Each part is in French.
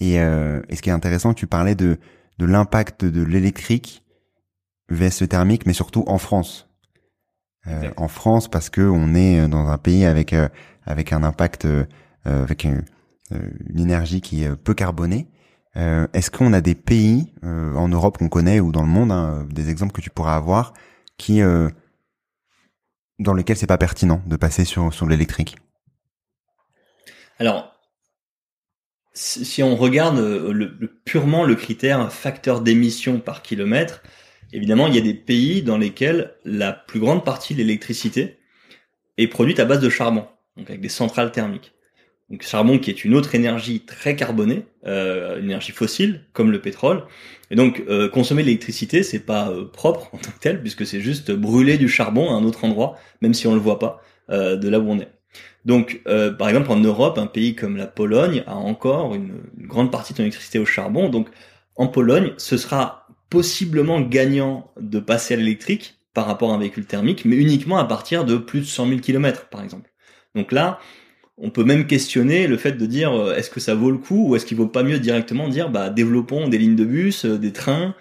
Et, euh, et ce qui est intéressant, tu parlais de, de l'impact de l'électrique vs le thermique, mais surtout en France. Euh, en France, parce que on est dans un pays avec euh, avec un impact, euh, avec une, une, énergie qui est peu carbonée. Est-ce qu'on a des pays en Europe qu'on connaît ou dans le monde, hein, des exemples que tu pourras avoir, qui dans lesquels c'est pas pertinent de passer sur sur l'électrique? Alors, si on regarde euh, le, purement le critère facteur d'émission par kilomètre, évidemment, il y a des pays dans lesquels la plus grande partie de l'électricité est produite à base de charbon, donc avec des centrales thermiques. Donc charbon qui est une autre énergie très carbonée, euh, une énergie fossile comme le pétrole. Et donc euh, consommer de l'électricité, c'est pas propre en tant que tel, puisque c'est juste brûler du charbon à un autre endroit, même si on le voit pas de là où on est. Donc, euh, par exemple, en Europe, un pays comme la Pologne a encore une, grande partie de son électricité au charbon. Donc, en Pologne, ce sera possiblement gagnant de passer à l'électrique par rapport à un véhicule thermique, mais uniquement à partir de plus de 100 000 km, par exemple. Donc là, on peut même questionner le fait de dire euh, est-ce que ça vaut le coup ou est-ce qu'il vaut pas mieux directement dire bah développons des lignes de bus, euh, des trains,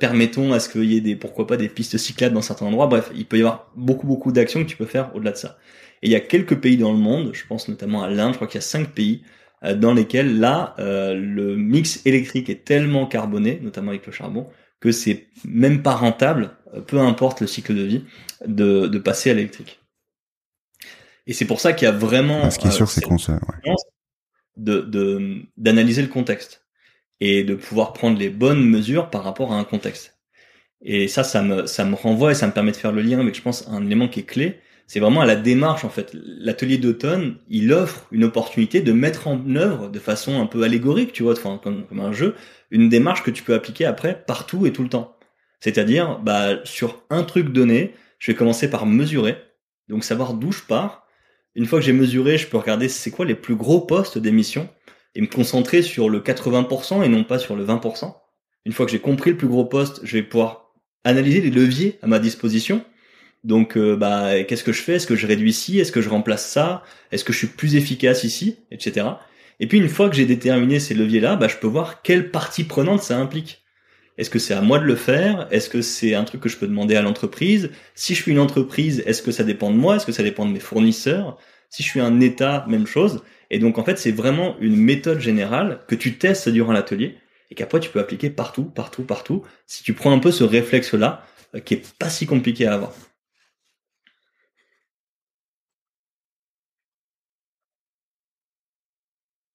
permettons à ce qu'il y ait des pourquoi pas des pistes cyclables dans certains endroits. Bref, il peut y avoir beaucoup beaucoup d'actions que tu peux faire au-delà de ça. Et il y a quelques pays dans le monde, je pense notamment à l'Inde, je crois qu'il y a cinq pays euh, dans lesquels là euh, le mix électrique est tellement carboné, notamment avec le charbon, que c'est même pas rentable, euh, peu importe le cycle de vie, de, de passer à l'électrique. Et c'est pour ça qu'il y a vraiment ce qui est sûr, c'est qu'on se, de d'analyser le contexte et de pouvoir prendre les bonnes mesures par rapport à un contexte. Et ça, ça me ça me renvoie et ça me permet de faire le lien avec, je pense, un élément qui est clé, c'est vraiment à la démarche en fait. L'atelier d'automne, il offre une opportunité de mettre en œuvre de façon un peu allégorique, tu vois, enfin comme, un jeu, une démarche que tu peux appliquer après partout et tout le temps. C'est-à-dire, bah sur un truc donné, je vais commencer par mesurer, donc savoir d'où je pars. Une fois que j'ai mesuré, je peux regarder c'est quoi les plus gros postes d'émission et me concentrer sur le 80% et non pas sur le 20%. Une fois que j'ai compris le plus gros poste, je vais pouvoir analyser les leviers à ma disposition. Donc, euh, bah, qu'est-ce que je fais? Est-ce que je réduis ici Est-ce que je remplace ça? Est-ce que je suis plus efficace ici? Etc. Et puis, une fois que j'ai déterminé ces leviers-là, bah, je peux voir quelle partie prenante ça implique. Est-ce que c'est à moi de le faire? Est-ce que c'est un truc que je peux demander à l'entreprise? Si je suis une entreprise, est-ce que ça dépend de moi? Est-ce que ça dépend de mes fournisseurs? Si je suis un État, même chose. Et donc, en fait, c'est vraiment une méthode générale que tu testes durant l'atelier et qu'après tu peux appliquer partout, partout, partout. Si tu prends un peu ce réflexe-là, euh, qui est pas si compliqué à avoir.